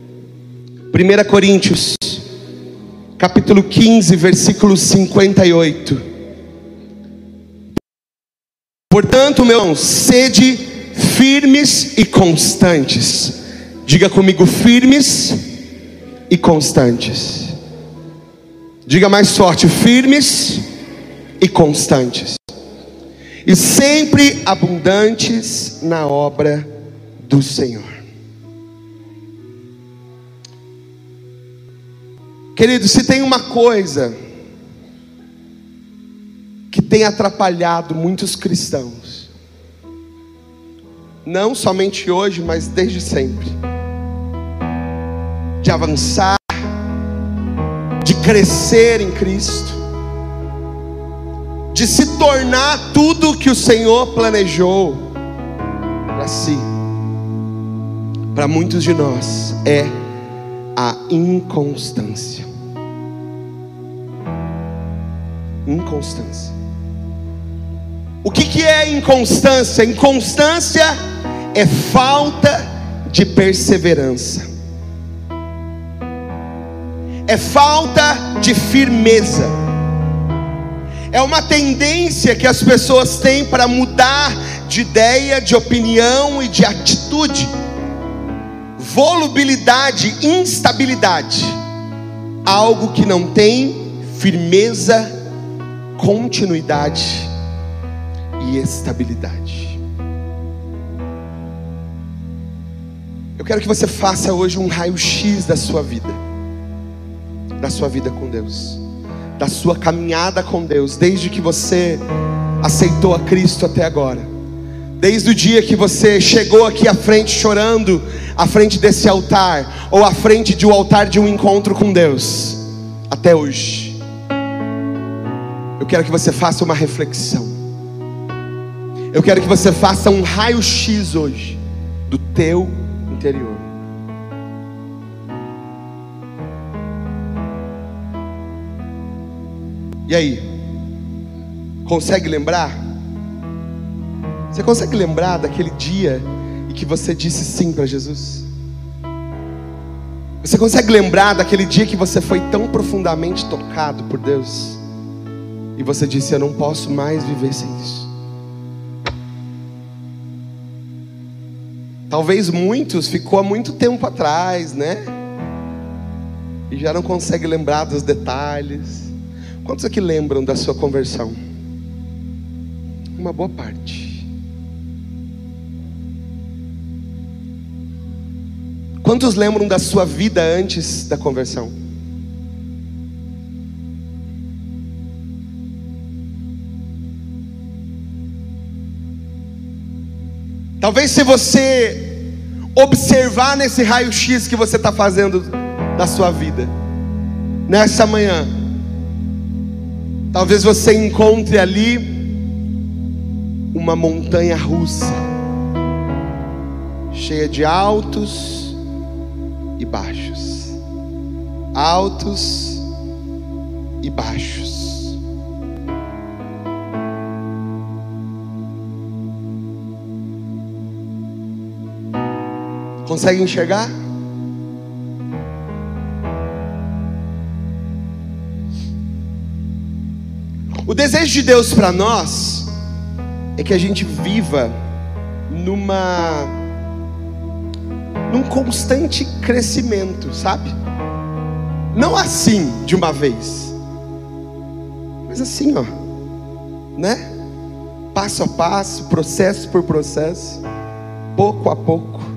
1 Coríntios, capítulo 15, versículo 58. Portanto, meus, sede firmes e constantes. Diga comigo, firmes e constantes. Diga mais forte, firmes e constantes. E sempre abundantes na obra do Senhor. Querido, se tem uma coisa que tem atrapalhado muitos cristãos, não somente hoje, mas desde sempre, de avançar, de crescer em Cristo, de se tornar tudo que o Senhor planejou para si, para muitos de nós, é a inconstância. Inconstância. O que, que é inconstância? Inconstância é falta de perseverança, é falta de firmeza, é uma tendência que as pessoas têm para mudar de ideia, de opinião e de atitude, volubilidade, instabilidade, algo que não tem firmeza continuidade e estabilidade. Eu quero que você faça hoje um raio-x da sua vida, da sua vida com Deus, da sua caminhada com Deus, desde que você aceitou a Cristo até agora, desde o dia que você chegou aqui à frente chorando, à frente desse altar, ou à frente de um altar de um encontro com Deus, até hoje quero que você faça uma reflexão. Eu quero que você faça um raio-x hoje do teu interior. E aí? Consegue lembrar? Você consegue lembrar daquele dia em que você disse sim para Jesus? Você consegue lembrar daquele dia que você foi tão profundamente tocado por Deus? E você disse: Eu não posso mais viver sem isso. Talvez muitos ficou há muito tempo atrás, né? E já não consegue lembrar dos detalhes. Quantos aqui lembram da sua conversão? Uma boa parte. Quantos lembram da sua vida antes da conversão? Talvez se você observar nesse raio-x que você está fazendo da sua vida, nessa manhã, talvez você encontre ali uma montanha russa, cheia de altos e baixos, altos e baixos. Consegue enxergar? O desejo de Deus para nós é que a gente viva numa num constante crescimento, sabe? Não assim de uma vez, mas assim, ó, né? Passo a passo, processo por processo, pouco a pouco.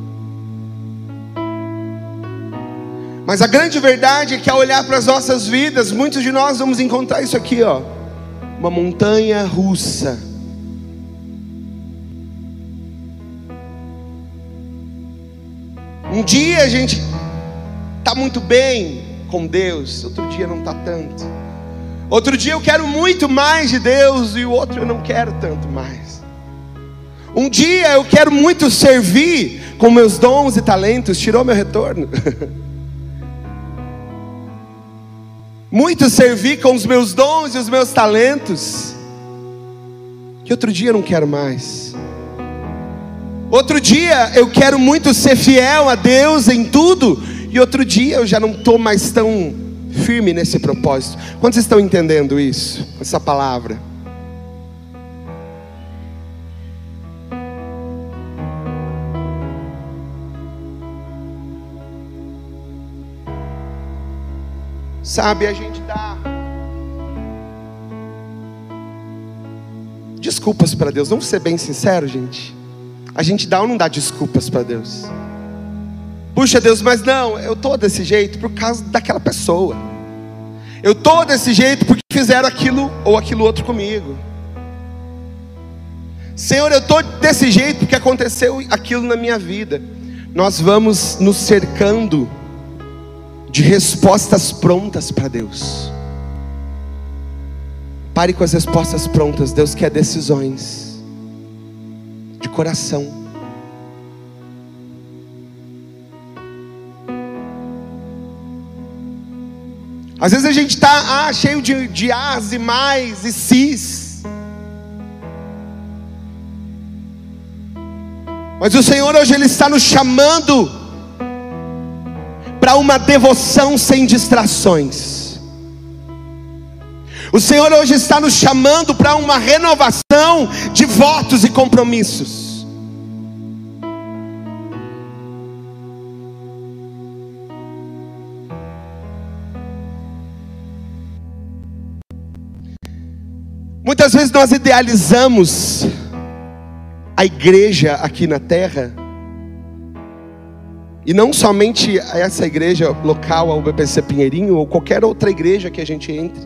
Mas a grande verdade é que ao olhar para as nossas vidas, muitos de nós vamos encontrar isso aqui, ó, uma montanha russa. Um dia a gente está muito bem com Deus, outro dia não está tanto. Outro dia eu quero muito mais de Deus e o outro eu não quero tanto mais. Um dia eu quero muito servir com meus dons e talentos, tirou meu retorno. muito servir com os meus dons e os meus talentos, que outro dia eu não quero mais. Outro dia eu quero muito ser fiel a Deus em tudo, e outro dia eu já não estou mais tão firme nesse propósito. Quantos estão entendendo isso? Essa palavra? Sabe, a gente dá desculpas para Deus. Vamos ser bem sinceros, gente. A gente dá ou não dá desculpas para Deus? Puxa, Deus, mas não, eu tô desse jeito por causa daquela pessoa. Eu tô desse jeito porque fizeram aquilo ou aquilo outro comigo. Senhor, eu tô desse jeito porque aconteceu aquilo na minha vida. Nós vamos nos cercando de respostas prontas para Deus. Pare com as respostas prontas. Deus quer decisões de coração. Às vezes a gente está ah, cheio de, de as e mais e cis. Mas o Senhor hoje Ele está nos chamando para uma devoção sem distrações. O Senhor hoje está nos chamando para uma renovação de votos e compromissos. Muitas vezes nós idealizamos a igreja aqui na terra e não somente essa igreja local, a UBPC Pinheirinho, ou qualquer outra igreja que a gente entre.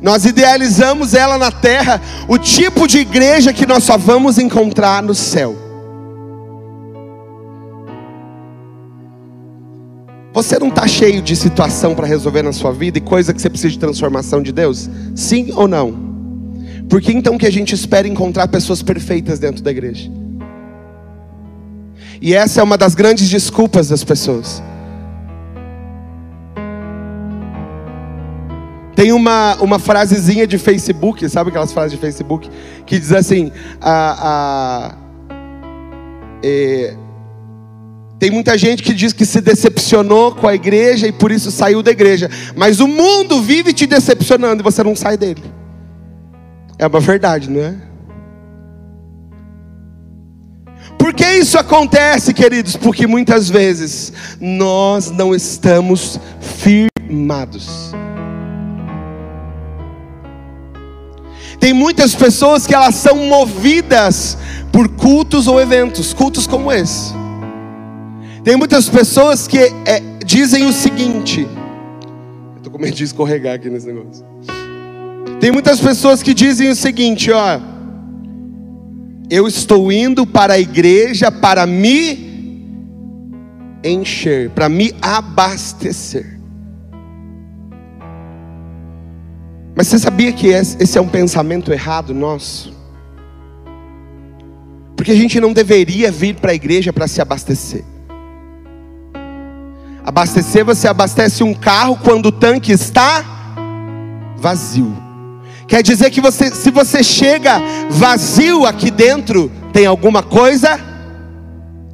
Nós idealizamos ela na terra, o tipo de igreja que nós só vamos encontrar no céu. Você não está cheio de situação para resolver na sua vida e coisa que você precisa de transformação de Deus? Sim ou não? Por que então que a gente espera encontrar pessoas perfeitas dentro da igreja? E essa é uma das grandes desculpas das pessoas. Tem uma, uma frasezinha de Facebook, sabe aquelas frases de Facebook? Que diz assim: a, a, é, tem muita gente que diz que se decepcionou com a igreja e por isso saiu da igreja. Mas o mundo vive te decepcionando e você não sai dele. É uma verdade, não é? Por que isso acontece, queridos? Porque muitas vezes nós não estamos firmados. Tem muitas pessoas que elas são movidas por cultos ou eventos, cultos como esse. Tem muitas pessoas que é, dizem o seguinte: estou com medo de escorregar aqui nesse negócio. Tem muitas pessoas que dizem o seguinte, ó eu estou indo para a igreja para me encher, para me abastecer. Mas você sabia que esse é um pensamento errado nosso? Porque a gente não deveria vir para a igreja para se abastecer. Abastecer, você abastece um carro quando o tanque está vazio. Quer dizer que você, se você chega vazio aqui dentro, tem alguma coisa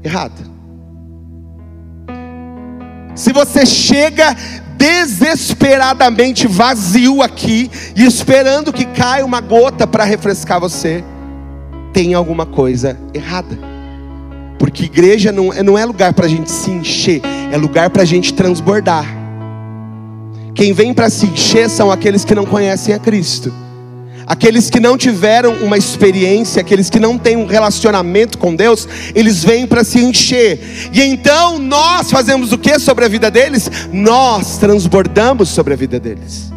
errada. Se você chega desesperadamente vazio aqui e esperando que caia uma gota para refrescar você, tem alguma coisa errada. Porque igreja não, não é lugar para a gente se encher, é lugar para a gente transbordar. Quem vem para se encher são aqueles que não conhecem a Cristo. Aqueles que não tiveram uma experiência, aqueles que não têm um relacionamento com Deus, eles vêm para se encher. E então nós fazemos o que sobre a vida deles? Nós transbordamos sobre a vida deles.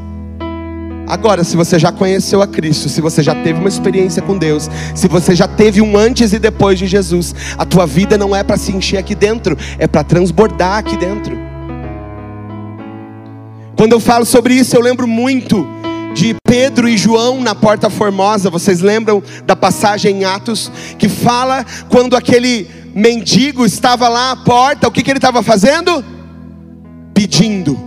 Agora, se você já conheceu a Cristo, se você já teve uma experiência com Deus, se você já teve um antes e depois de Jesus, a tua vida não é para se encher aqui dentro, é para transbordar aqui dentro. Quando eu falo sobre isso, eu lembro muito de Pedro e João na Porta Formosa. Vocês lembram da passagem em Atos que fala quando aquele mendigo estava lá à porta, o que, que ele estava fazendo? Pedindo.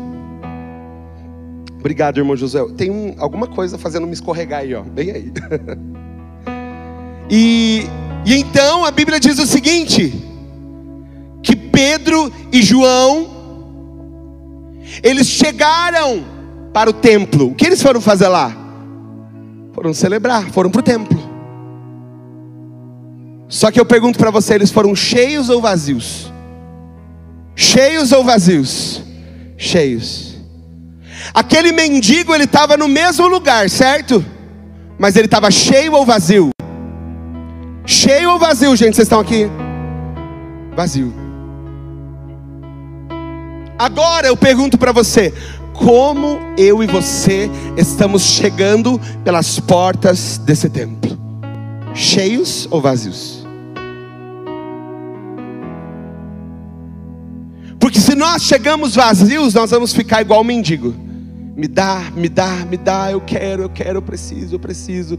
Obrigado, irmão José. Tem um, alguma coisa fazendo me escorregar aí, ó. Bem aí. e, e então a Bíblia diz o seguinte: que Pedro e João Eles chegaram para o templo. O que eles foram fazer lá? Foram celebrar, foram para o templo. Só que eu pergunto para você: eles foram cheios ou vazios? Cheios ou vazios? Cheios. Aquele mendigo, ele estava no mesmo lugar, certo? Mas ele estava cheio ou vazio? Cheio ou vazio, gente? Vocês estão aqui? Vazio. Agora eu pergunto para você: como eu e você estamos chegando pelas portas desse templo? Cheios ou vazios? Porque se nós chegamos vazios, nós vamos ficar igual mendigo. Me dá, me dá, me dá, eu quero, eu quero, eu preciso, eu preciso.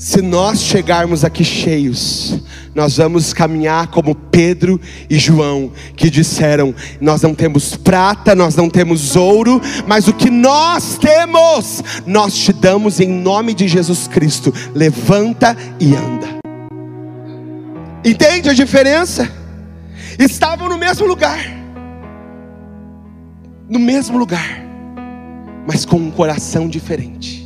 Se nós chegarmos aqui cheios, nós vamos caminhar como Pedro e João, que disseram: Nós não temos prata, nós não temos ouro, mas o que nós temos, nós te damos em nome de Jesus Cristo. Levanta e anda. Entende a diferença? Estavam no mesmo lugar, no mesmo lugar, mas com um coração diferente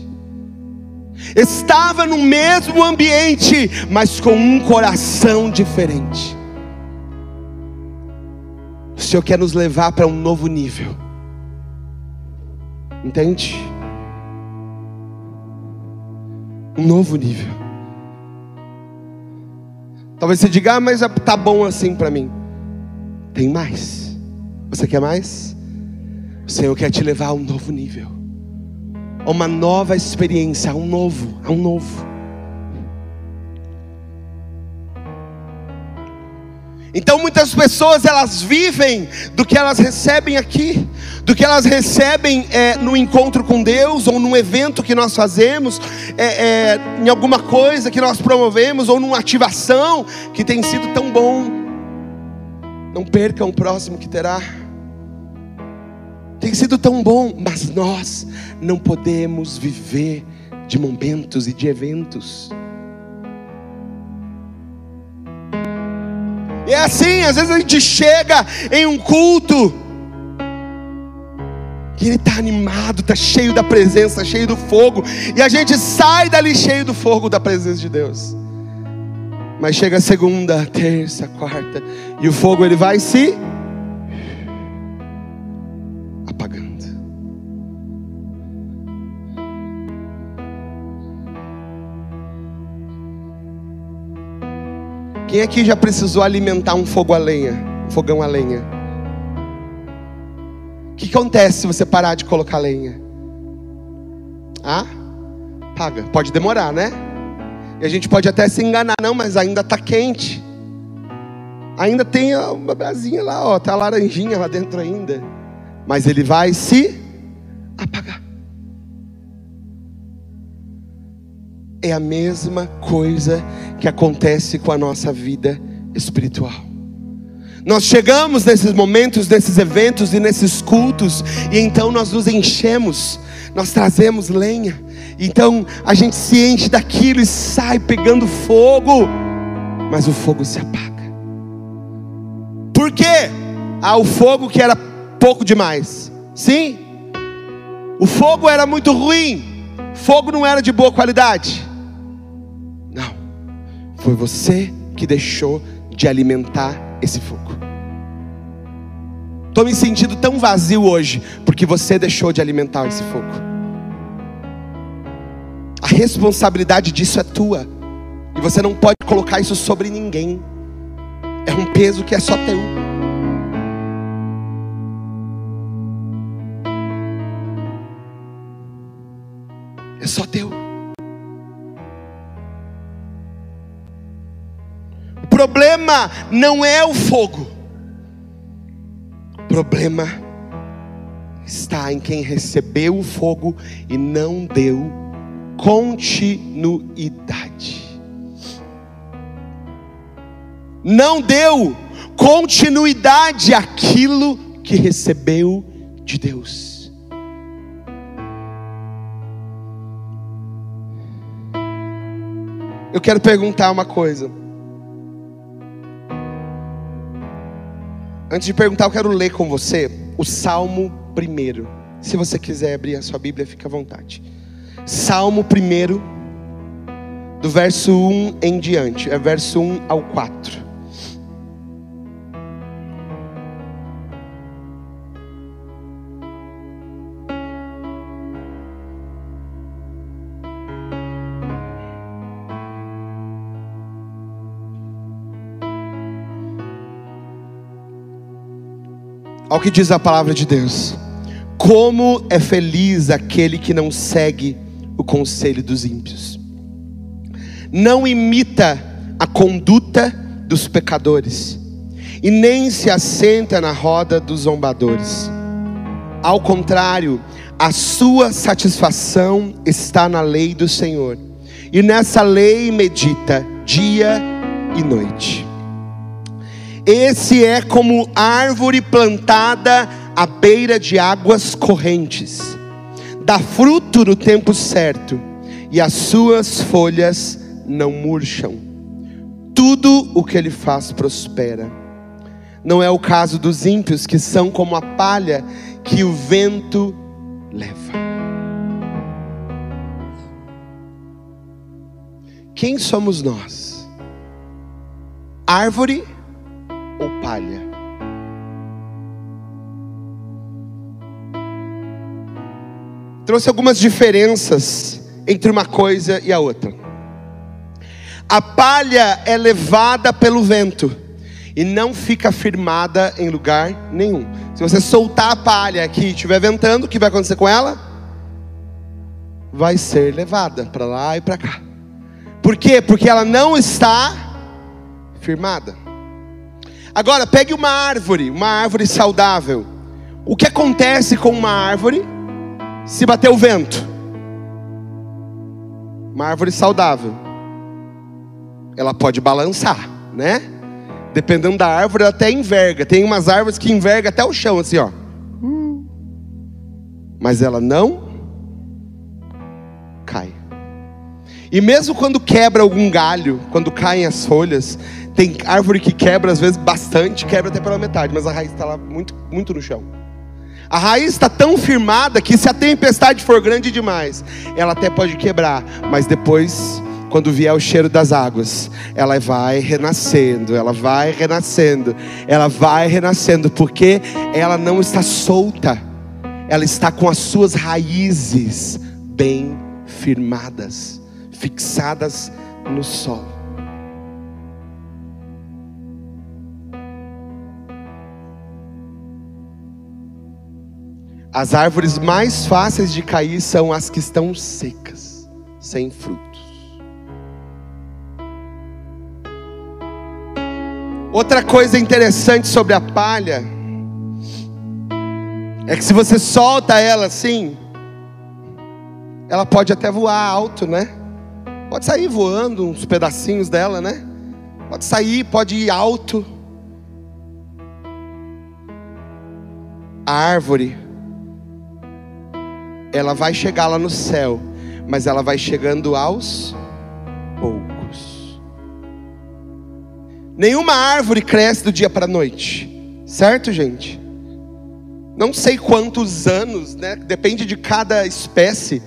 estava no mesmo ambiente, mas com um coração diferente. O Senhor quer nos levar para um novo nível, entende? Um novo nível. Talvez você diga, ah, mas tá bom assim para mim. Tem mais. Você quer mais? O Senhor quer te levar a um novo nível a uma nova experiência, a um novo, a um novo. Então muitas pessoas elas vivem do que elas recebem aqui, do que elas recebem é, no encontro com Deus, ou num evento que nós fazemos, é, é, em alguma coisa que nós promovemos, ou numa ativação que tem sido tão bom. Não percam o próximo que terá tem sido tão bom, mas nós não podemos viver de momentos e de eventos. E é assim, às vezes a gente chega em um culto e ele está animado, está cheio da presença, cheio do fogo, e a gente sai dali cheio do fogo da presença de Deus. Mas chega segunda, terça, quarta, e o fogo ele vai se Quem aqui já precisou alimentar um fogo a lenha? Um fogão a lenha? O que acontece se você parar de colocar lenha? Ah? Paga. Pode demorar, né? E a gente pode até se enganar, não, mas ainda está quente. Ainda tem uma brasinha lá, ó, tá a laranjinha lá dentro ainda. Mas ele vai se apagar. É a mesma coisa que acontece com a nossa vida espiritual. Nós chegamos nesses momentos, nesses eventos e nesses cultos, e então nós nos enchemos, nós trazemos lenha, então a gente se enche daquilo e sai pegando fogo, mas o fogo se apaga. Por quê? Ah, o fogo que era pouco demais. Sim, o fogo era muito ruim, fogo não era de boa qualidade. Foi você que deixou de alimentar esse fogo. Estou me sentindo tão vazio hoje, porque você deixou de alimentar esse fogo. A responsabilidade disso é tua, e você não pode colocar isso sobre ninguém. É um peso que é só teu. É só teu. Problema não é o fogo, o problema está em quem recebeu o fogo e não deu continuidade. Não deu continuidade àquilo que recebeu de Deus. Eu quero perguntar uma coisa. Antes de perguntar, eu quero ler com você o Salmo primeiro. Se você quiser abrir a sua Bíblia, fica à vontade. Salmo primeiro, do verso 1 em diante, é verso 1 ao 4. Olha o que diz a palavra de Deus. Como é feliz aquele que não segue o conselho dos ímpios, não imita a conduta dos pecadores, e nem se assenta na roda dos zombadores. Ao contrário, a sua satisfação está na lei do Senhor, e nessa lei medita dia e noite. Esse é como árvore plantada à beira de águas correntes, dá fruto no tempo certo, e as suas folhas não murcham. Tudo o que ele faz prospera. Não é o caso dos ímpios, que são como a palha que o vento leva. Quem somos nós? Árvore ou palha? Trouxe algumas diferenças entre uma coisa e a outra. A palha é levada pelo vento e não fica firmada em lugar nenhum. Se você soltar a palha aqui e estiver ventando, o que vai acontecer com ela? Vai ser levada para lá e para cá. Por quê? Porque ela não está firmada. Agora, pegue uma árvore, uma árvore saudável. O que acontece com uma árvore se bater o vento? Uma árvore saudável. Ela pode balançar, né? Dependendo da árvore, ela até enverga. Tem umas árvores que enverga até o chão, assim, ó. Mas ela não cai. E mesmo quando quebra algum galho, quando caem as folhas, tem árvore que quebra, às vezes bastante, quebra até pela metade, mas a raiz está lá muito, muito no chão. A raiz está tão firmada que se a tempestade for grande demais, ela até pode quebrar, mas depois, quando vier o cheiro das águas, ela vai renascendo, ela vai renascendo, ela vai renascendo, porque ela não está solta, ela está com as suas raízes bem firmadas, fixadas no solo. As árvores mais fáceis de cair são as que estão secas, sem frutos. Outra coisa interessante sobre a palha é que se você solta ela assim, ela pode até voar alto, né? Pode sair voando uns pedacinhos dela, né? Pode sair, pode ir alto. A árvore ela vai chegar lá no céu, mas ela vai chegando aos poucos. Nenhuma árvore cresce do dia para a noite, certo, gente? Não sei quantos anos, né? Depende de cada espécie,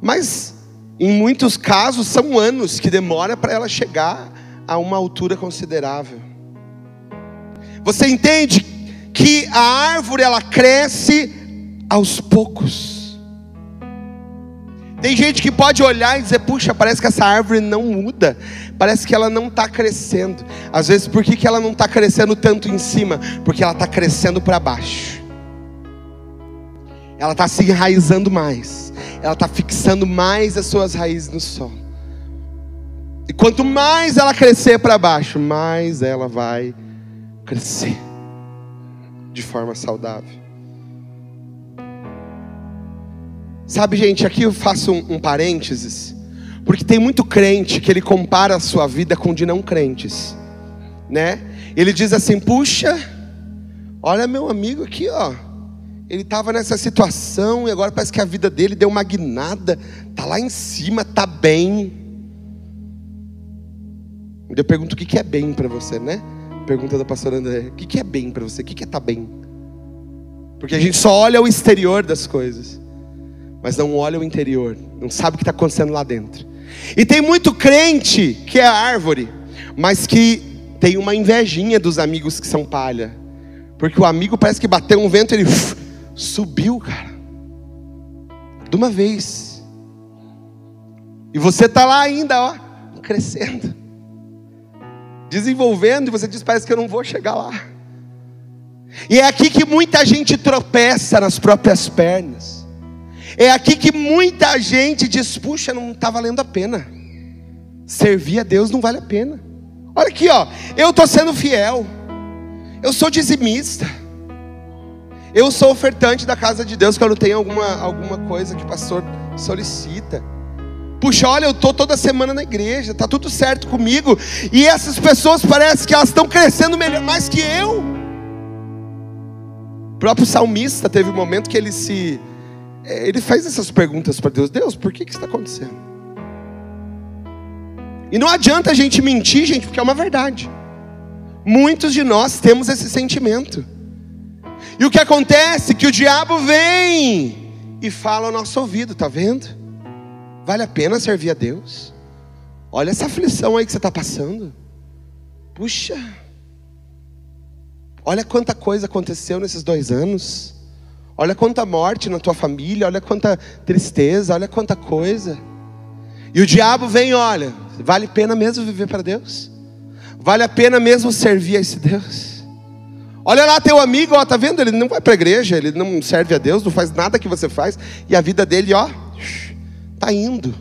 mas em muitos casos são anos que demora para ela chegar a uma altura considerável. Você entende que a árvore ela cresce aos poucos. Tem gente que pode olhar e dizer, puxa, parece que essa árvore não muda, parece que ela não está crescendo. Às vezes, por que, que ela não está crescendo tanto em cima? Porque ela está crescendo para baixo. Ela está se enraizando mais, ela está fixando mais as suas raízes no solo. E quanto mais ela crescer para baixo, mais ela vai crescer de forma saudável. Sabe, gente, aqui eu faço um, um parênteses, porque tem muito crente que ele compara a sua vida com de não crentes, né? Ele diz assim: puxa, olha meu amigo aqui, ó. Ele estava nessa situação e agora parece que a vida dele deu uma guinada, tá lá em cima, tá bem. Eu pergunto o que é bem para você, né? pergunta da pastora André: o que é bem para você? O que é estar tá bem? Porque a gente só olha o exterior das coisas, mas não olha o interior, não sabe o que está acontecendo lá dentro. E tem muito crente que é árvore, mas que tem uma invejinha dos amigos que são palha. Porque o amigo parece que bateu um vento, ele uf, subiu, cara. De uma vez. E você está lá ainda, ó, crescendo. Desenvolvendo, e você diz, parece que eu não vou chegar lá. E é aqui que muita gente tropeça nas próprias pernas. É aqui que muita gente diz: puxa, não está valendo a pena. Servir a Deus não vale a pena. Olha aqui, ó. Eu estou sendo fiel. Eu sou dizimista. Eu sou ofertante da casa de Deus quando tem alguma, alguma coisa que o pastor solicita. Puxa, olha, eu estou toda semana na igreja, está tudo certo comigo. E essas pessoas parece que elas estão crescendo melhor, mais que eu. O próprio salmista teve um momento que ele se. Eh, ele faz essas perguntas para Deus: Deus, por que, que isso está acontecendo? E não adianta a gente mentir, gente, porque é uma verdade. Muitos de nós temos esse sentimento. E o que acontece? Que o diabo vem e fala ao nosso ouvido, tá vendo? Vale a pena servir a Deus? Olha essa aflição aí que você está passando. Puxa, olha quanta coisa aconteceu nesses dois anos. Olha quanta morte na tua família, olha quanta tristeza, olha quanta coisa. E o diabo vem, olha, vale a pena mesmo viver para Deus? Vale a pena mesmo servir a esse Deus? Olha lá teu amigo, ó, tá vendo? Ele não vai para a igreja, ele não serve a Deus, não faz nada que você faz, e a vida dele, ó, tá indo.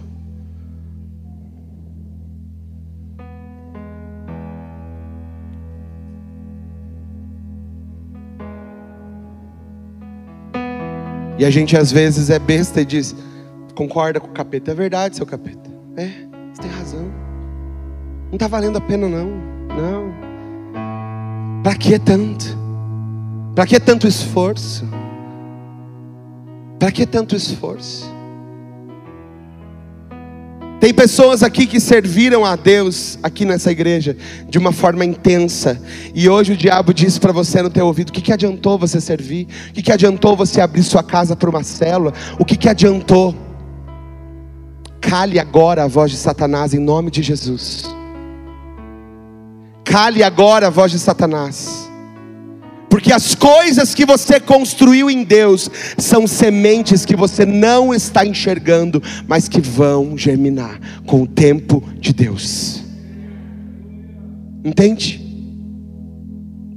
E a gente às vezes é besta e diz: concorda com o capeta. É verdade, seu capeta. É, você tem razão. Não está valendo a pena, não. Não. Para que tanto? Para que tanto esforço? Para que tanto esforço? Tem pessoas aqui que serviram a Deus aqui nessa igreja de uma forma intensa. E hoje o diabo disse para você no teu ouvido: o que, que adiantou você servir? O que, que adiantou você abrir sua casa para uma célula? O que, que adiantou? Cale agora a voz de Satanás em nome de Jesus. Cale agora a voz de Satanás. Porque as coisas que você construiu em Deus são sementes que você não está enxergando, mas que vão germinar com o tempo de Deus. Entende?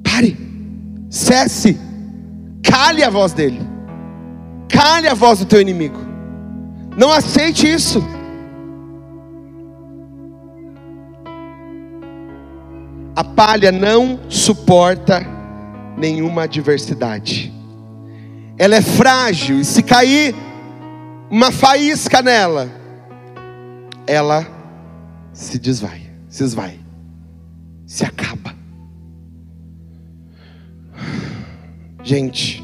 Pare, cesse, cale a voz dele, cale a voz do teu inimigo. Não aceite isso. A palha não suporta nenhuma adversidade. Ela é frágil e se cair uma faísca nela, ela se desvai, se esvai, se acaba. Gente,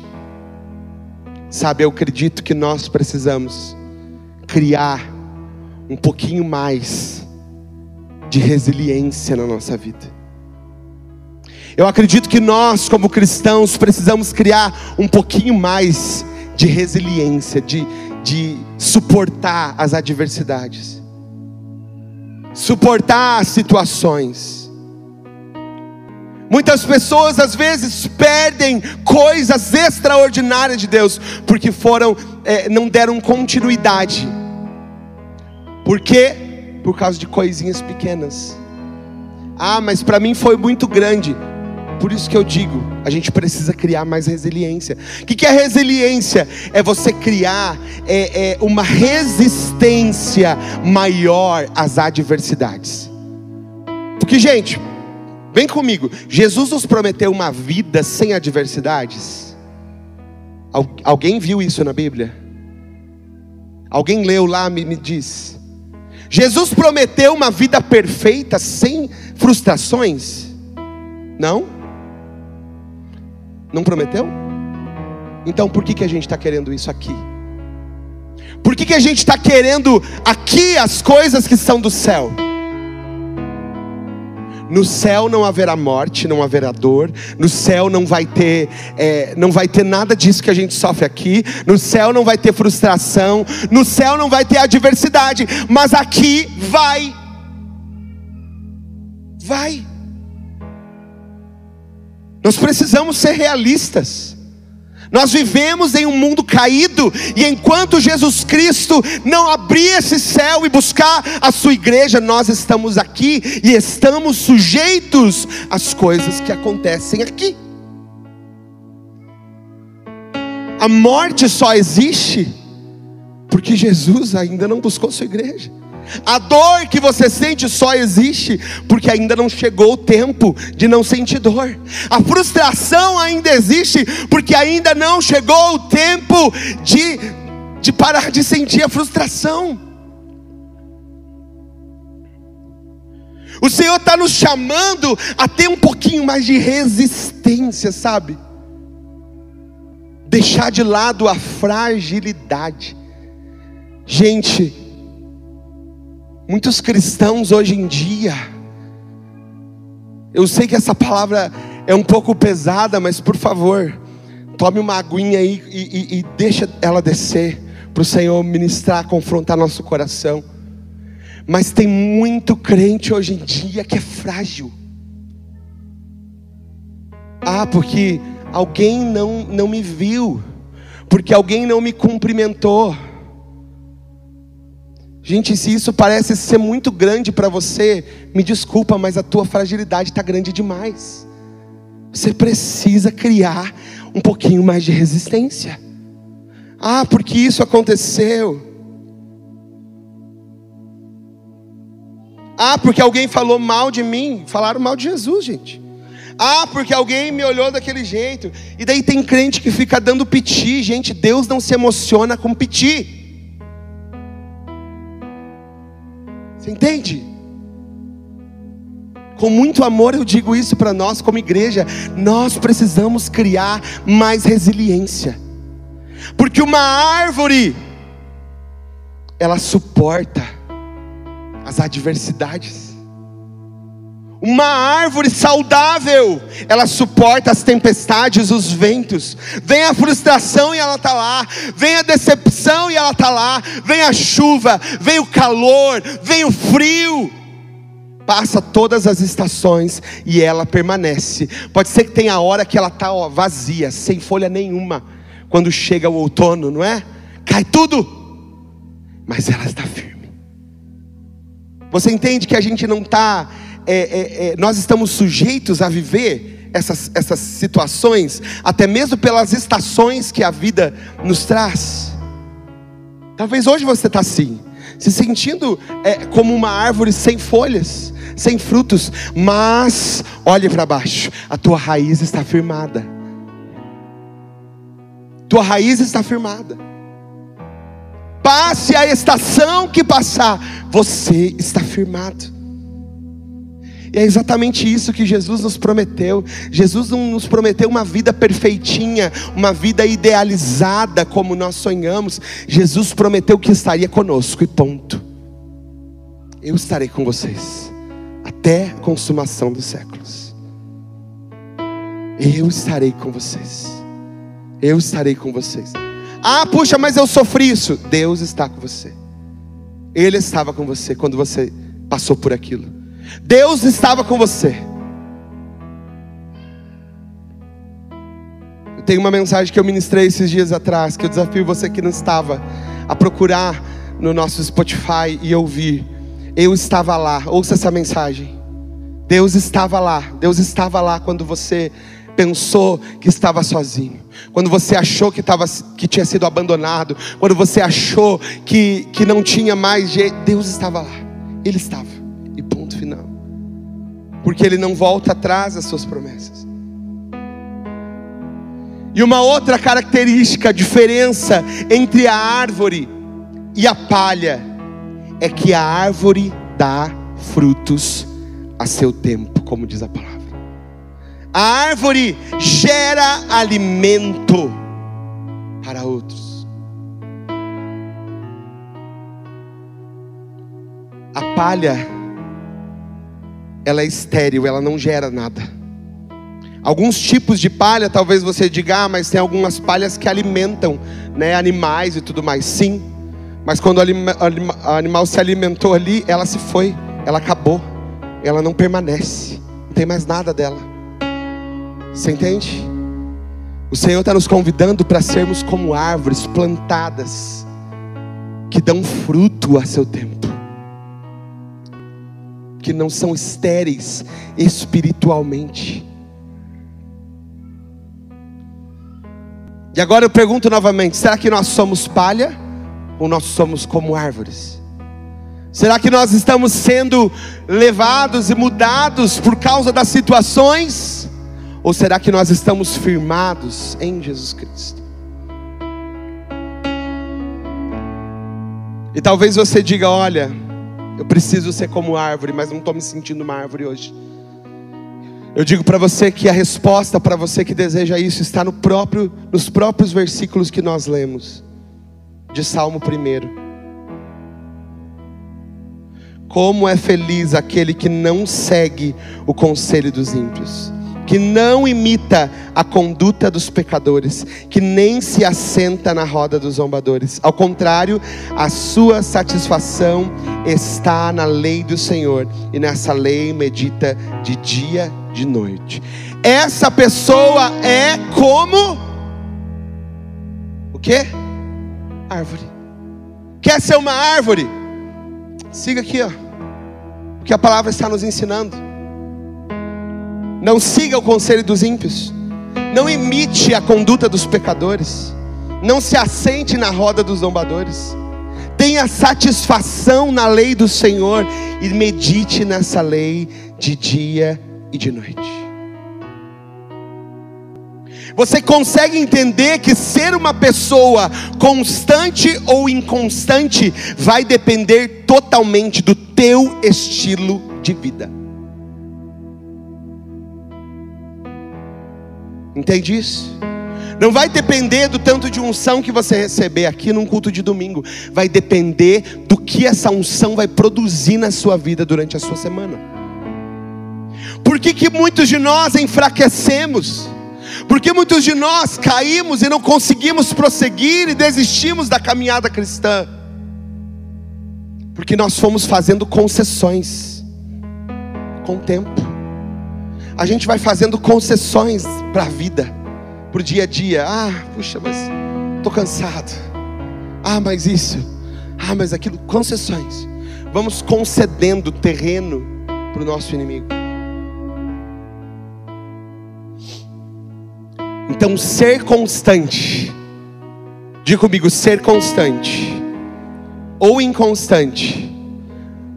sabe, eu acredito que nós precisamos criar um pouquinho mais de resiliência na nossa vida. Eu acredito que nós, como cristãos, precisamos criar um pouquinho mais de resiliência, de, de suportar as adversidades, suportar as situações. Muitas pessoas às vezes perdem coisas extraordinárias de Deus porque foram, é, não deram continuidade. Por quê? Por causa de coisinhas pequenas. Ah, mas para mim foi muito grande. Por isso que eu digo, a gente precisa criar mais resiliência. O que, que é resiliência? É você criar é, é uma resistência maior às adversidades. Porque, gente, vem comigo. Jesus nos prometeu uma vida sem adversidades. alguém viu isso na Bíblia? Alguém leu lá, me, me diz. Jesus prometeu uma vida perfeita sem frustrações? Não? Não prometeu? Então por que, que a gente está querendo isso aqui? Por que, que a gente está querendo aqui as coisas que são do céu? No céu não haverá morte, não haverá dor. No céu não vai ter, é, não vai ter nada disso que a gente sofre aqui. No céu não vai ter frustração. No céu não vai ter adversidade. Mas aqui vai. Vai. Nós precisamos ser realistas. Nós vivemos em um mundo caído, e enquanto Jesus Cristo não abrir esse céu e buscar a sua igreja, nós estamos aqui e estamos sujeitos às coisas que acontecem aqui. A morte só existe porque Jesus ainda não buscou sua igreja. A dor que você sente só existe porque ainda não chegou o tempo de não sentir dor. A frustração ainda existe porque ainda não chegou o tempo de, de parar de sentir a frustração. O Senhor está nos chamando a ter um pouquinho mais de resistência, sabe? Deixar de lado a fragilidade. Gente, Muitos cristãos hoje em dia, eu sei que essa palavra é um pouco pesada, mas por favor, tome uma aguinha aí e, e, e deixa ela descer, para o Senhor ministrar, confrontar nosso coração. Mas tem muito crente hoje em dia que é frágil. Ah, porque alguém não, não me viu, porque alguém não me cumprimentou Gente, se isso parece ser muito grande para você, me desculpa, mas a tua fragilidade está grande demais. Você precisa criar um pouquinho mais de resistência. Ah, porque isso aconteceu. Ah, porque alguém falou mal de mim. Falaram mal de Jesus, gente. Ah, porque alguém me olhou daquele jeito. E daí tem crente que fica dando piti. Gente, Deus não se emociona com piti. Você entende? Com muito amor eu digo isso para nós, como igreja, nós precisamos criar mais resiliência, porque uma árvore, ela suporta as adversidades. Uma árvore saudável, ela suporta as tempestades, os ventos. Vem a frustração e ela está lá. Vem a decepção e ela está lá. Vem a chuva, vem o calor, vem o frio. Passa todas as estações e ela permanece. Pode ser que tenha a hora que ela está vazia, sem folha nenhuma. Quando chega o outono, não é? Cai tudo, mas ela está firme. Você entende que a gente não está é, é, é, nós estamos sujeitos a viver essas, essas situações, até mesmo pelas estações que a vida nos traz. Talvez hoje você está assim, se sentindo é, como uma árvore sem folhas, sem frutos, mas olhe para baixo, a tua raiz está firmada. Tua raiz está firmada. Passe a estação que passar, você está firmado. E é exatamente isso que Jesus nos prometeu. Jesus não nos prometeu uma vida perfeitinha, uma vida idealizada como nós sonhamos. Jesus prometeu que estaria conosco e ponto. Eu estarei com vocês até a consumação dos séculos. Eu estarei com vocês. Eu estarei com vocês. Ah, puxa, mas eu sofri isso. Deus está com você. Ele estava com você quando você passou por aquilo. Deus estava com você. Eu tenho uma mensagem que eu ministrei esses dias atrás, que eu desafio você que não estava a procurar no nosso Spotify e ouvir. Eu estava lá, ouça essa mensagem. Deus estava lá, Deus estava lá quando você pensou que estava sozinho, quando você achou que, estava, que tinha sido abandonado, quando você achou que, que não tinha mais jeito, Deus estava lá, Ele estava final. Porque ele não volta atrás das suas promessas. E uma outra característica, diferença entre a árvore e a palha, é que a árvore dá frutos a seu tempo, como diz a palavra. A árvore gera alimento para outros. A palha ela é estéril, ela não gera nada. Alguns tipos de palha, talvez você diga, ah, mas tem algumas palhas que alimentam né, animais e tudo mais. Sim, mas quando o anima, animal se alimentou ali, ela se foi, ela acabou, ela não permanece, não tem mais nada dela. Você entende? O Senhor está nos convidando para sermos como árvores plantadas, que dão fruto a seu tempo, que não são estéreis espiritualmente. E agora eu pergunto novamente: será que nós somos palha ou nós somos como árvores? Será que nós estamos sendo levados e mudados por causa das situações? Ou será que nós estamos firmados em Jesus Cristo? E talvez você diga: olha, eu preciso ser como árvore, mas não estou me sentindo uma árvore hoje. Eu digo para você que a resposta para você que deseja isso está no próprio, nos próprios versículos que nós lemos, de Salmo 1. Como é feliz aquele que não segue o conselho dos ímpios que não imita a conduta dos pecadores, que nem se assenta na roda dos zombadores. Ao contrário, a sua satisfação está na lei do Senhor, e nessa lei medita de dia e de noite. Essa pessoa é como o que? Árvore. Quer ser uma árvore? Siga aqui, ó. O que a palavra está nos ensinando. Não siga o conselho dos ímpios. Não imite a conduta dos pecadores. Não se assente na roda dos zombadores. Tenha satisfação na lei do Senhor e medite nessa lei de dia e de noite. Você consegue entender que ser uma pessoa constante ou inconstante vai depender totalmente do teu estilo de vida. Entende isso? Não vai depender do tanto de unção que você receber aqui num culto de domingo. Vai depender do que essa unção vai produzir na sua vida durante a sua semana. Por que, que muitos de nós enfraquecemos? Porque muitos de nós caímos e não conseguimos prosseguir e desistimos da caminhada cristã? Porque nós fomos fazendo concessões com o tempo a gente vai fazendo concessões para a vida, para o dia a dia. Ah, puxa, mas estou cansado. Ah, mas isso. Ah, mas aquilo. Concessões. Vamos concedendo terreno para o nosso inimigo. Então, ser constante. Diga comigo, ser constante ou inconstante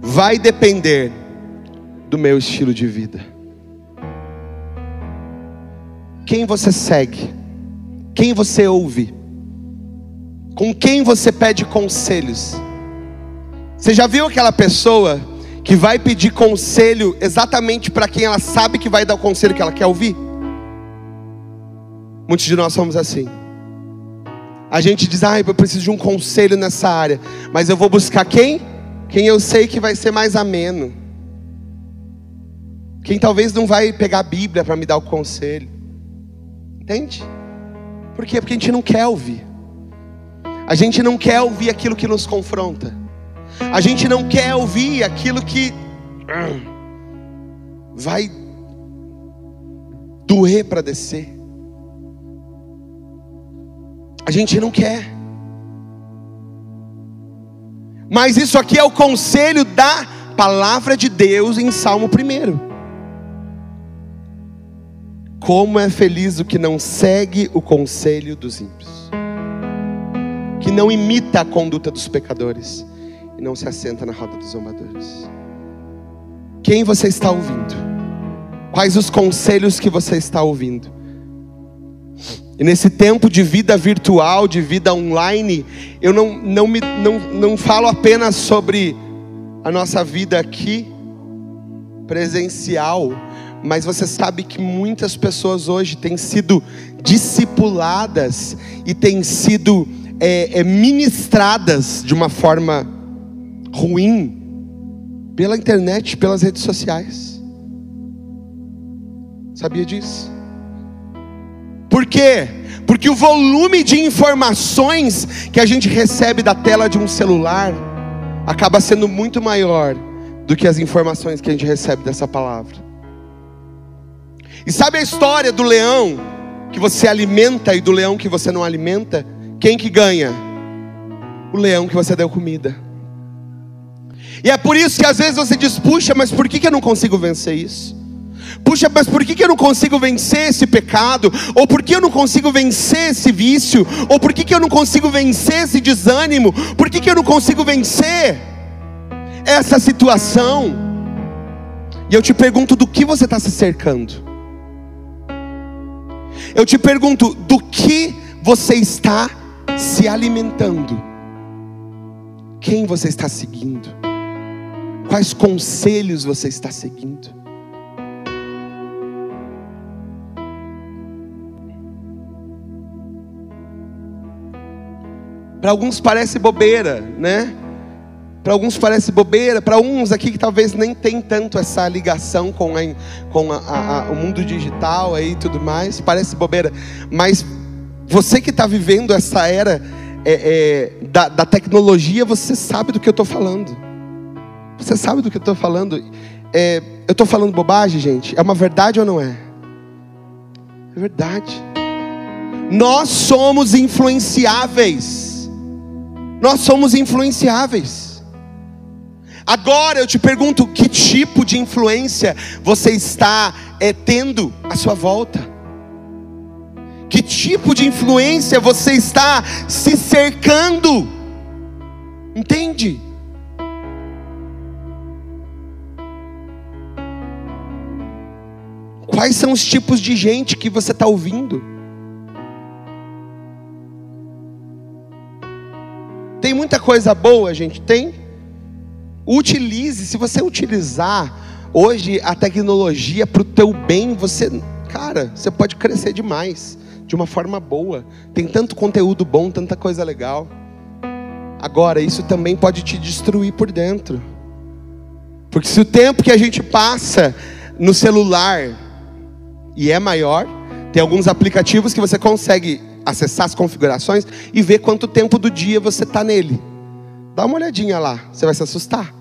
vai depender do meu estilo de vida quem você segue, quem você ouve, com quem você pede conselhos. Você já viu aquela pessoa que vai pedir conselho exatamente para quem ela sabe que vai dar o conselho que ela quer ouvir? Muitos de nós somos assim. A gente diz, ah, eu preciso de um conselho nessa área, mas eu vou buscar quem? Quem eu sei que vai ser mais ameno. Quem talvez não vai pegar a Bíblia para me dar o conselho. Entende? Por quê? Porque a gente não quer ouvir. A gente não quer ouvir aquilo que nos confronta. A gente não quer ouvir aquilo que vai doer para descer. A gente não quer. Mas isso aqui é o conselho da palavra de Deus em Salmo 1. Como é feliz o que não segue o conselho dos ímpios, que não imita a conduta dos pecadores e não se assenta na roda dos zombadores. Quem você está ouvindo? Quais os conselhos que você está ouvindo? E nesse tempo de vida virtual, de vida online, eu não, não, me, não, não falo apenas sobre a nossa vida aqui, presencial, mas você sabe que muitas pessoas hoje têm sido discipuladas e têm sido é, é, ministradas de uma forma ruim pela internet, pelas redes sociais. Sabia disso? Por quê? Porque o volume de informações que a gente recebe da tela de um celular acaba sendo muito maior do que as informações que a gente recebe dessa palavra. E sabe a história do leão que você alimenta e do leão que você não alimenta? Quem que ganha? O leão que você deu comida. E é por isso que às vezes você diz: puxa, mas por que, que eu não consigo vencer isso? Puxa, mas por que, que eu não consigo vencer esse pecado? Ou por que eu não consigo vencer esse vício? Ou por que, que eu não consigo vencer esse desânimo? Por que, que eu não consigo vencer essa situação? E eu te pergunto: do que você está se cercando? Eu te pergunto: do que você está se alimentando? Quem você está seguindo? Quais conselhos você está seguindo? Para alguns parece bobeira, né? Para alguns parece bobeira, para uns aqui que talvez nem tem tanto essa ligação com, a, com a, a, o mundo digital e tudo mais, parece bobeira. Mas você que está vivendo essa era é, é, da, da tecnologia, você sabe do que eu estou falando. Você sabe do que eu estou falando? É, eu estou falando bobagem, gente? É uma verdade ou não é? É verdade. Nós somos influenciáveis. Nós somos influenciáveis. Agora eu te pergunto: que tipo de influência você está é, tendo à sua volta? Que tipo de influência você está se cercando? Entende? Quais são os tipos de gente que você está ouvindo? Tem muita coisa boa, gente? Tem. Utilize, se você utilizar hoje a tecnologia para o teu bem, você, cara, você pode crescer demais, de uma forma boa. Tem tanto conteúdo bom, tanta coisa legal. Agora, isso também pode te destruir por dentro. Porque se o tempo que a gente passa no celular e é maior. Tem alguns aplicativos que você consegue acessar as configurações e ver quanto tempo do dia você está nele. Dá uma olhadinha lá, você vai se assustar.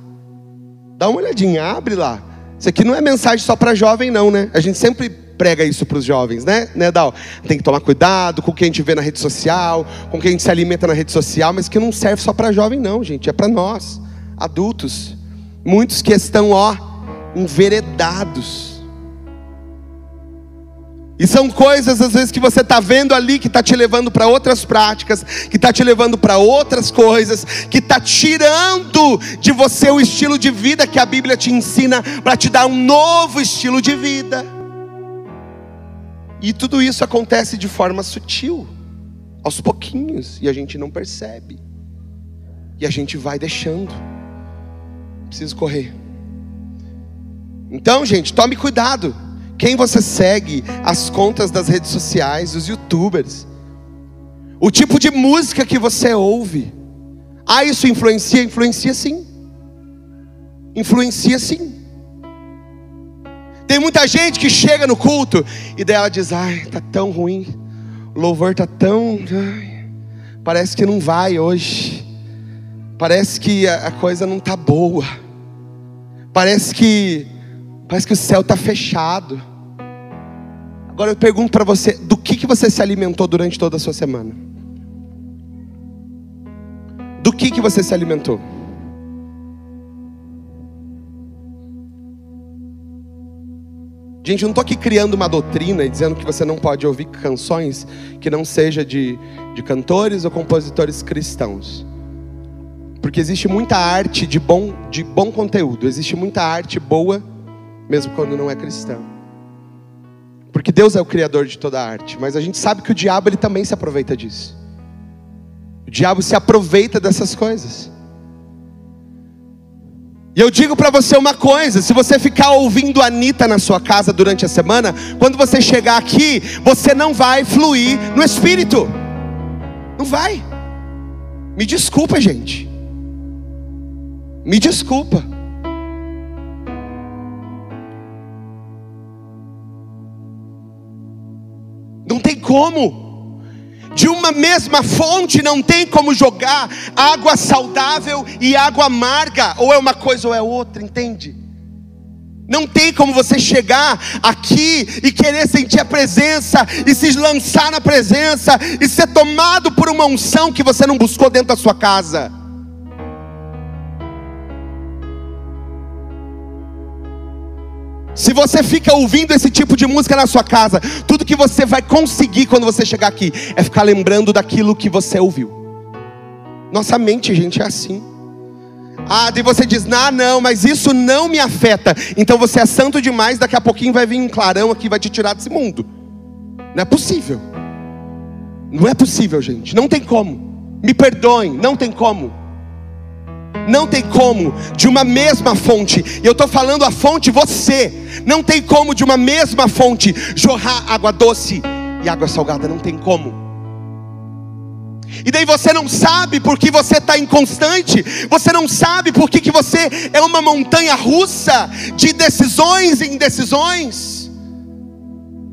Dá uma olhadinha, abre lá. Isso aqui não é mensagem só para jovem, não, né? A gente sempre prega isso para os jovens, né? né, Dal? Tem que tomar cuidado com o que a gente vê na rede social, com o que a gente se alimenta na rede social, mas que não serve só para jovem, não, gente. É para nós, adultos. Muitos que estão, ó, enveredados e são coisas, às vezes, que você está vendo ali que está te levando para outras práticas, que está te levando para outras coisas, que está tirando de você o estilo de vida que a Bíblia te ensina para te dar um novo estilo de vida. E tudo isso acontece de forma sutil, aos pouquinhos, e a gente não percebe. E a gente vai deixando. Preciso correr. Então, gente, tome cuidado quem você segue, as contas das redes sociais, os youtubers, o tipo de música que você ouve. Ah, isso influencia? Influencia sim. Influencia sim. Tem muita gente que chega no culto e dela diz: ai, tá tão ruim, o louvor tá tão. Ai, parece que não vai hoje. Parece que a coisa não tá boa. Parece que parece que o céu tá fechado. Agora eu pergunto para você: do que, que você se alimentou durante toda a sua semana? Do que, que você se alimentou? Gente, eu não estou aqui criando uma doutrina e dizendo que você não pode ouvir canções que não seja de, de cantores ou compositores cristãos. Porque existe muita arte de bom, de bom conteúdo, existe muita arte boa, mesmo quando não é cristã. Porque Deus é o criador de toda a arte, mas a gente sabe que o diabo ele também se aproveita disso. O diabo se aproveita dessas coisas. E eu digo para você uma coisa: se você ficar ouvindo a Anitta na sua casa durante a semana, quando você chegar aqui, você não vai fluir no espírito. Não vai. Me desculpa, gente. Me desculpa. Como. De uma mesma fonte não tem como jogar água saudável e água amarga, ou é uma coisa ou é outra, entende? Não tem como você chegar aqui e querer sentir a presença e se lançar na presença e ser tomado por uma unção que você não buscou dentro da sua casa. Se você fica ouvindo esse tipo de música na sua casa, tudo que você vai conseguir quando você chegar aqui é ficar lembrando daquilo que você ouviu. Nossa mente, gente, é assim. Ah, e você diz, ah, não, mas isso não me afeta. Então você é santo demais, daqui a pouquinho vai vir um clarão aqui vai te tirar desse mundo. Não é possível. Não é possível, gente. Não tem como. Me perdoem, não tem como. Não tem como de uma mesma fonte, e eu estou falando a fonte você, não tem como de uma mesma fonte jorrar água doce e água salgada, não tem como. E daí você não sabe porque você está inconstante, você não sabe porque que você é uma montanha russa de decisões e indecisões.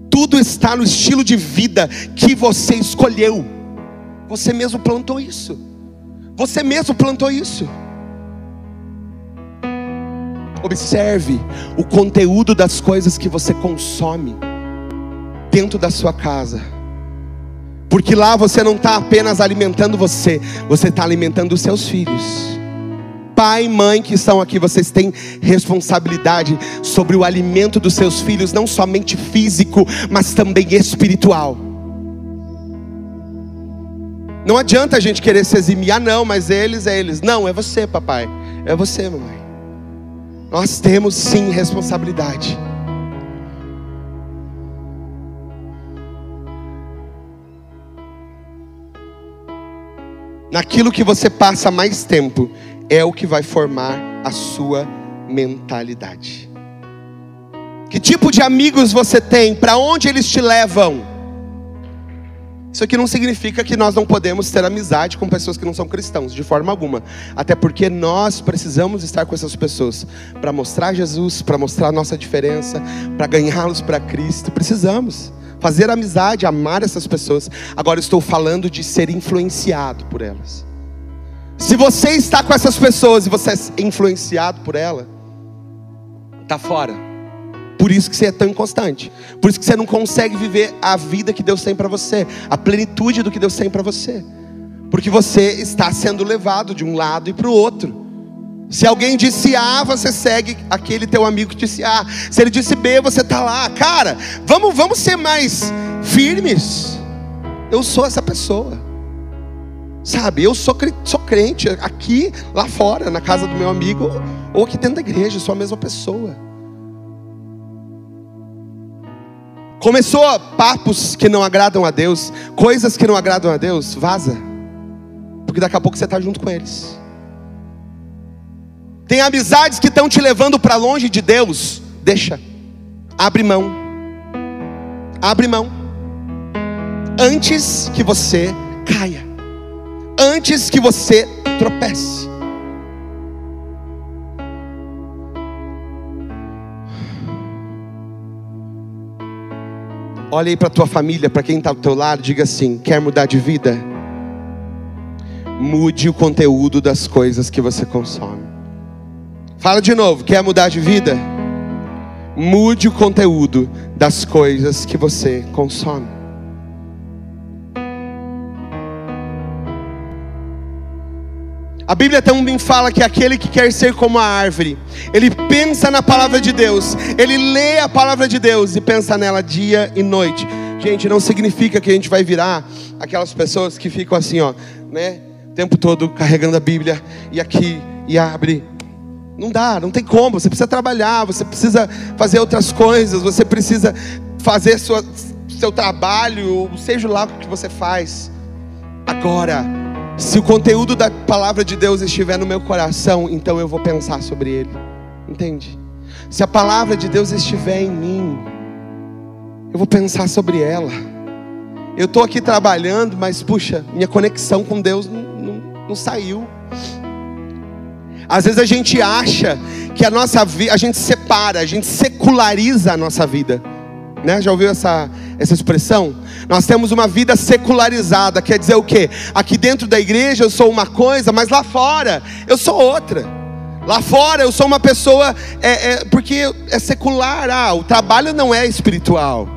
Tudo está no estilo de vida que você escolheu. Você mesmo plantou isso. Você mesmo plantou isso. Observe o conteúdo das coisas que você consome dentro da sua casa. Porque lá você não está apenas alimentando você, você está alimentando os seus filhos. Pai e mãe que estão aqui, vocês têm responsabilidade sobre o alimento dos seus filhos, não somente físico, mas também espiritual. Não adianta a gente querer se eximir, ah, não, mas eles é eles. Não, é você, papai. É você, mamãe. Nós temos sim responsabilidade. Naquilo que você passa mais tempo, é o que vai formar a sua mentalidade. Que tipo de amigos você tem? Para onde eles te levam? Isso aqui não significa que nós não podemos ter amizade com pessoas que não são cristãos, de forma alguma. Até porque nós precisamos estar com essas pessoas para mostrar Jesus, para mostrar a nossa diferença, para ganhá-los para Cristo. Precisamos fazer amizade, amar essas pessoas. Agora estou falando de ser influenciado por elas. Se você está com essas pessoas e você é influenciado por ela, está fora. Por isso que você é tão inconstante. Por isso que você não consegue viver a vida que Deus tem para você, a plenitude do que Deus tem para você. Porque você está sendo levado de um lado e para o outro. Se alguém disse A, você segue aquele teu amigo que disse A. Se ele disse B, você está lá. Cara, vamos, vamos ser mais firmes. Eu sou essa pessoa. Sabe, eu sou, sou crente aqui, lá fora, na casa do meu amigo, ou aqui dentro da igreja, sou a mesma pessoa. Começou papos que não agradam a Deus, coisas que não agradam a Deus, vaza. Porque daqui a pouco você está junto com eles. Tem amizades que estão te levando para longe de Deus, deixa. Abre mão. Abre mão. Antes que você caia. Antes que você tropece. Olha aí para tua família, para quem está ao teu lado, diga assim: quer mudar de vida? Mude o conteúdo das coisas que você consome. Fala de novo, quer mudar de vida? Mude o conteúdo das coisas que você consome. A Bíblia também fala que aquele que quer ser como a árvore, ele pensa na palavra de Deus, ele lê a palavra de Deus e pensa nela dia e noite. Gente, não significa que a gente vai virar aquelas pessoas que ficam assim, ó, né, o tempo todo carregando a Bíblia e aqui e abre. Não dá, não tem como. Você precisa trabalhar, você precisa fazer outras coisas, você precisa fazer sua, seu trabalho, seja lá o que você faz. Agora, se o conteúdo da palavra de Deus estiver no meu coração, então eu vou pensar sobre ele. Entende? Se a palavra de Deus estiver em mim, eu vou pensar sobre ela. Eu estou aqui trabalhando, mas puxa, minha conexão com Deus não, não, não saiu. Às vezes a gente acha que a nossa vida, a gente separa, a gente seculariza a nossa vida. Né? Já ouviu essa, essa expressão? Nós temos uma vida secularizada, quer dizer o quê? Aqui dentro da igreja eu sou uma coisa, mas lá fora eu sou outra. Lá fora eu sou uma pessoa, é, é, porque é secular, ah, o trabalho não é espiritual,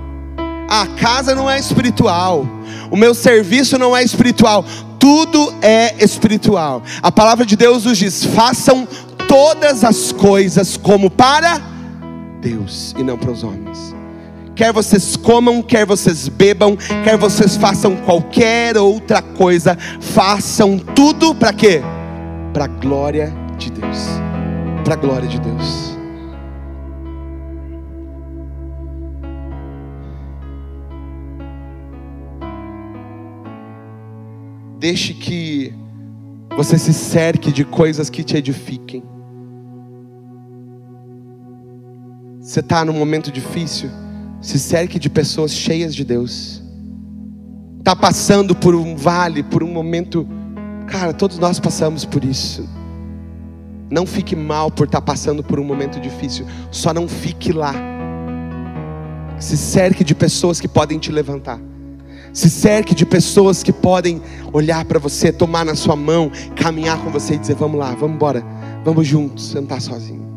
a casa não é espiritual, o meu serviço não é espiritual, tudo é espiritual. A palavra de Deus nos diz: façam todas as coisas como para Deus e não para os homens. Quer vocês comam, quer vocês bebam, quer vocês façam qualquer outra coisa, façam tudo para quê? Para a glória de Deus. Para a glória de Deus. Deixe que você se cerque de coisas que te edifiquem. Você está num momento difícil, se cerque de pessoas cheias de Deus. Está passando por um vale, por um momento. Cara, todos nós passamos por isso. Não fique mal por estar tá passando por um momento difícil. Só não fique lá. Se cerque de pessoas que podem te levantar. Se cerque de pessoas que podem olhar para você, tomar na sua mão, caminhar com você e dizer: Vamos lá, vamos embora, vamos juntos, você não está sozinho.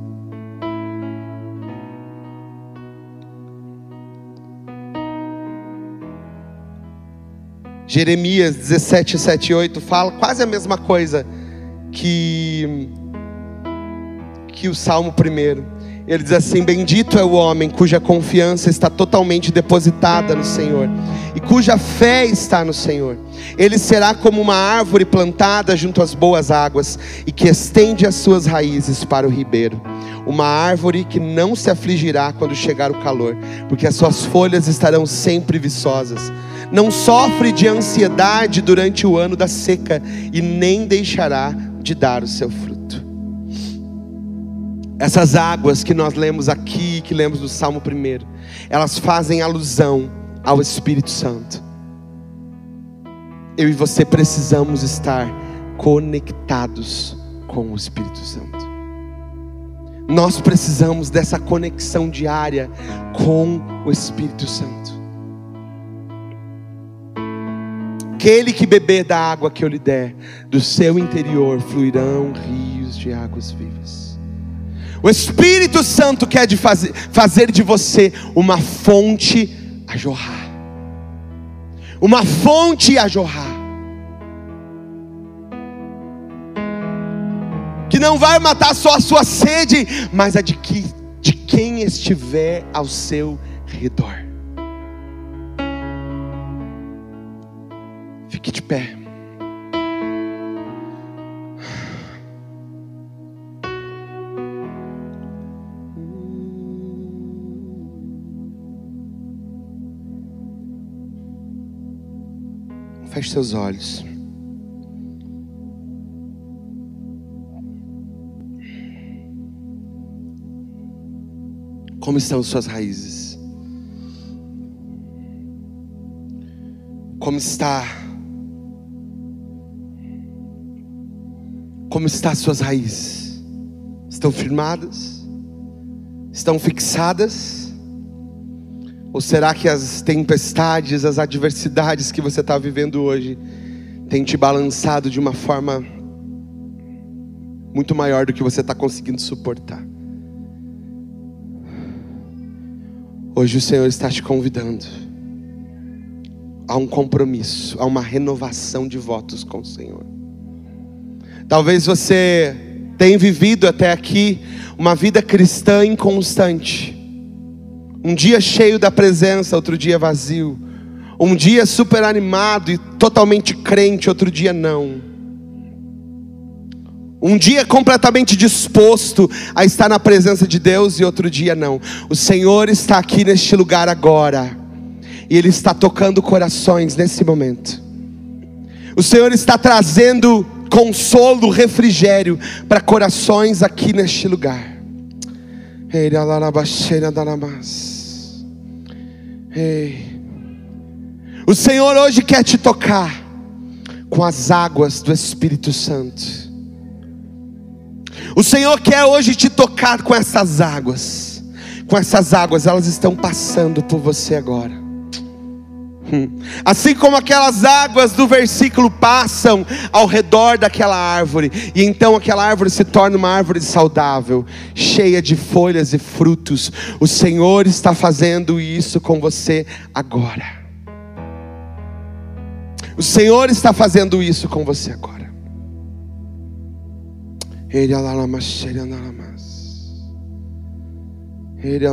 Jeremias 17, 7 e 8 fala quase a mesma coisa que, que o Salmo 1. Ele diz assim: Bendito é o homem cuja confiança está totalmente depositada no Senhor e cuja fé está no Senhor. Ele será como uma árvore plantada junto às boas águas e que estende as suas raízes para o ribeiro. Uma árvore que não se afligirá quando chegar o calor, porque as suas folhas estarão sempre viçosas não sofre de ansiedade durante o ano da seca e nem deixará de dar o seu fruto. Essas águas que nós lemos aqui, que lemos no Salmo 1, elas fazem alusão ao Espírito Santo. Eu e você precisamos estar conectados com o Espírito Santo. Nós precisamos dessa conexão diária com o Espírito Santo. Aquele que beber da água que eu lhe der, do seu interior fluirão rios de águas vivas. O Espírito Santo quer de fazer, fazer de você uma fonte a jorrar. Uma fonte a jorrar. Que não vai matar só a sua sede, mas a de, que, de quem estiver ao seu redor. Fique de pé. Feche seus olhos. Como estão suas raízes? Como está Como estão as suas raízes? Estão firmadas? Estão fixadas? Ou será que as tempestades, as adversidades que você está vivendo hoje, têm te balançado de uma forma muito maior do que você está conseguindo suportar? Hoje o Senhor está te convidando a um compromisso, a uma renovação de votos com o Senhor. Talvez você tenha vivido até aqui uma vida cristã inconstante. Um dia cheio da presença, outro dia vazio. Um dia super animado e totalmente crente, outro dia não. Um dia completamente disposto a estar na presença de Deus e outro dia não. O Senhor está aqui neste lugar agora. E Ele está tocando corações nesse momento. O Senhor está trazendo consolo, refrigério para corações aqui neste lugar. Ei. O Senhor hoje quer te tocar com as águas do Espírito Santo. O Senhor quer hoje te tocar com essas águas. Com essas águas, elas estão passando por você agora. Assim como aquelas águas do versículo passam ao redor daquela árvore, e então aquela árvore se torna uma árvore saudável, cheia de folhas e frutos. O Senhor está fazendo isso com você agora. O Senhor está fazendo isso com você agora. Ele Ele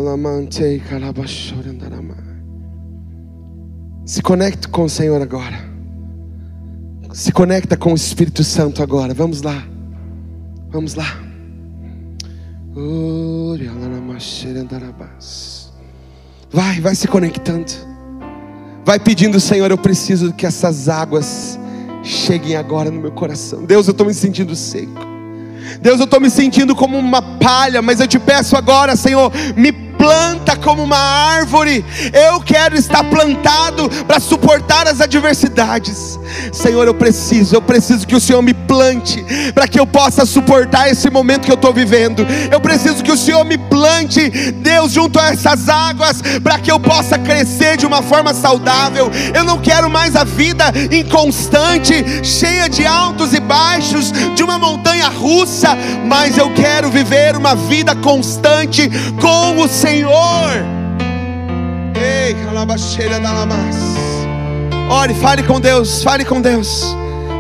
se conecte com o Senhor agora. Se conecta com o Espírito Santo agora. Vamos lá. Vamos lá. Vai, vai se conectando. Vai pedindo, Senhor, eu preciso que essas águas cheguem agora no meu coração. Deus, eu estou me sentindo seco. Deus, eu estou me sentindo como uma palha, mas eu te peço agora, Senhor, me planta como uma árvore. Eu quero estar plantado para suportar as adversidades. Senhor, eu preciso, eu preciso que o Senhor me plante para que eu possa suportar esse momento que eu estou vivendo. Eu preciso que o Senhor me plante, Deus, junto a essas águas, para que eu possa crescer de uma forma saudável. Eu não quero mais a vida inconstante, cheia de altos e baixos, de uma montanha russa, mas eu quero viver uma vida constante com o Senhor. Senhor. Ei, calabacheira da lamas. Ore, fale com Deus, fale com Deus.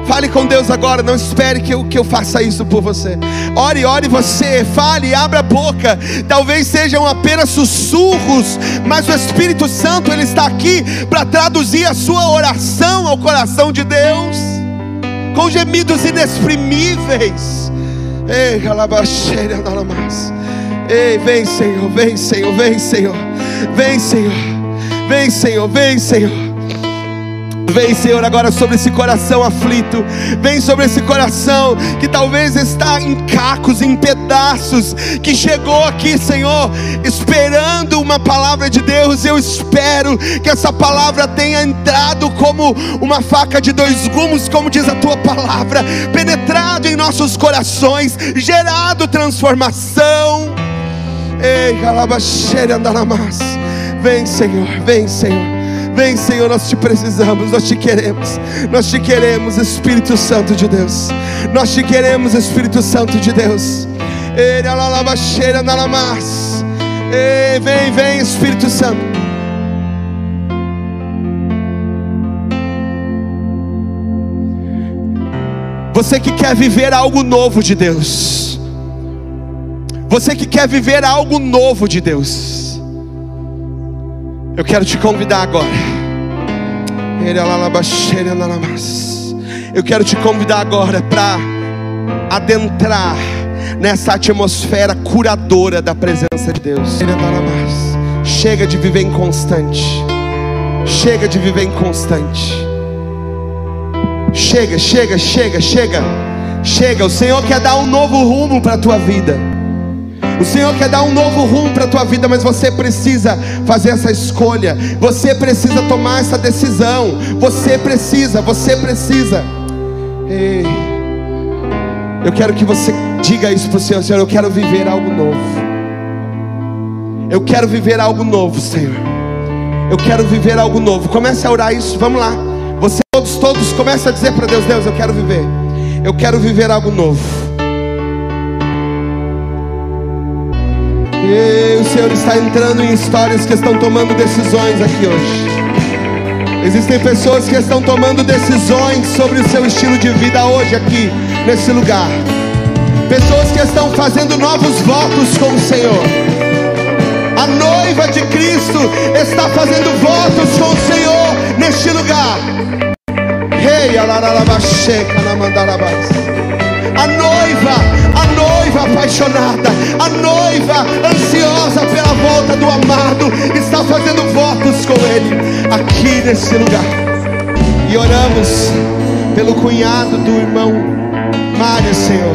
Fale com Deus agora, não espere que eu, que eu faça isso por você. Ore, ore você, fale, abra a boca. Talvez sejam apenas sussurros, mas o Espírito Santo ele está aqui para traduzir a sua oração ao coração de Deus, com gemidos inexprimíveis. Ei, calabacheira da lamas. Ei, vem, Senhor, vem, Senhor, vem, Senhor. Vem, Senhor. Vem, Senhor, vem, Senhor. Vem, Senhor, agora sobre esse coração aflito. Vem sobre esse coração que talvez está em cacos, em pedaços. Que chegou aqui, Senhor, esperando uma palavra de Deus. Eu espero que essa palavra tenha entrado como uma faca de dois gumes, como diz a tua palavra, penetrado em nossos corações, gerado transformação. Ei, calabaxere andaramas. Vem, Senhor, vem, Senhor. Vem, Senhor, nós te precisamos, nós te queremos. Nós te queremos, Espírito Santo de Deus. Nós te queremos, Espírito Santo de Deus. Ei, alalabaxere andaramas. Ei, vem, vem, Espírito Santo. Você que quer viver algo novo de Deus. Você que quer viver algo novo de Deus, eu quero te convidar agora. Eu quero te convidar agora para adentrar nessa atmosfera curadora da presença de Deus. Chega de viver inconstante. Chega de viver inconstante. Chega, chega, chega, chega. Chega, o Senhor quer dar um novo rumo para a tua vida. O Senhor quer dar um novo rumo para a tua vida, mas você precisa fazer essa escolha. Você precisa tomar essa decisão. Você precisa, você precisa. Ei, eu quero que você diga isso para o Senhor, Senhor. Eu quero viver algo novo. Eu quero viver algo novo, Senhor. Eu quero viver algo novo. Comece a orar isso. Vamos lá. Você todos, todos, comece a dizer para Deus, Deus, eu quero viver. Eu quero viver algo novo. E o Senhor está entrando em histórias que estão tomando decisões aqui hoje. Existem pessoas que estão tomando decisões sobre o seu estilo de vida hoje aqui, nesse lugar. Pessoas que estão fazendo novos votos com o Senhor. A noiva de Cristo está fazendo votos com o Senhor neste lugar. Rei, hey, a noiva, a noiva apaixonada, a noiva ansiosa pela volta do amado, está fazendo votos com Ele aqui nesse lugar. E oramos pelo cunhado do irmão Mário, Senhor.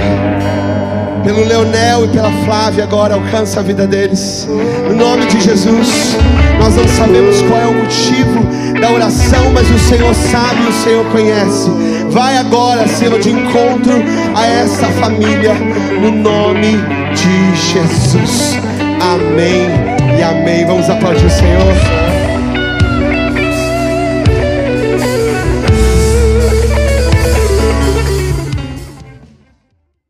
Pelo Leonel e pela Flávia, agora alcança a vida deles. No nome de Jesus, nós não sabemos qual é o motivo da oração, mas o Senhor sabe, o Senhor conhece. Vai agora, Senhor, de encontro a essa família, no nome de Jesus. Amém e amém. Vamos aplaudir o Senhor.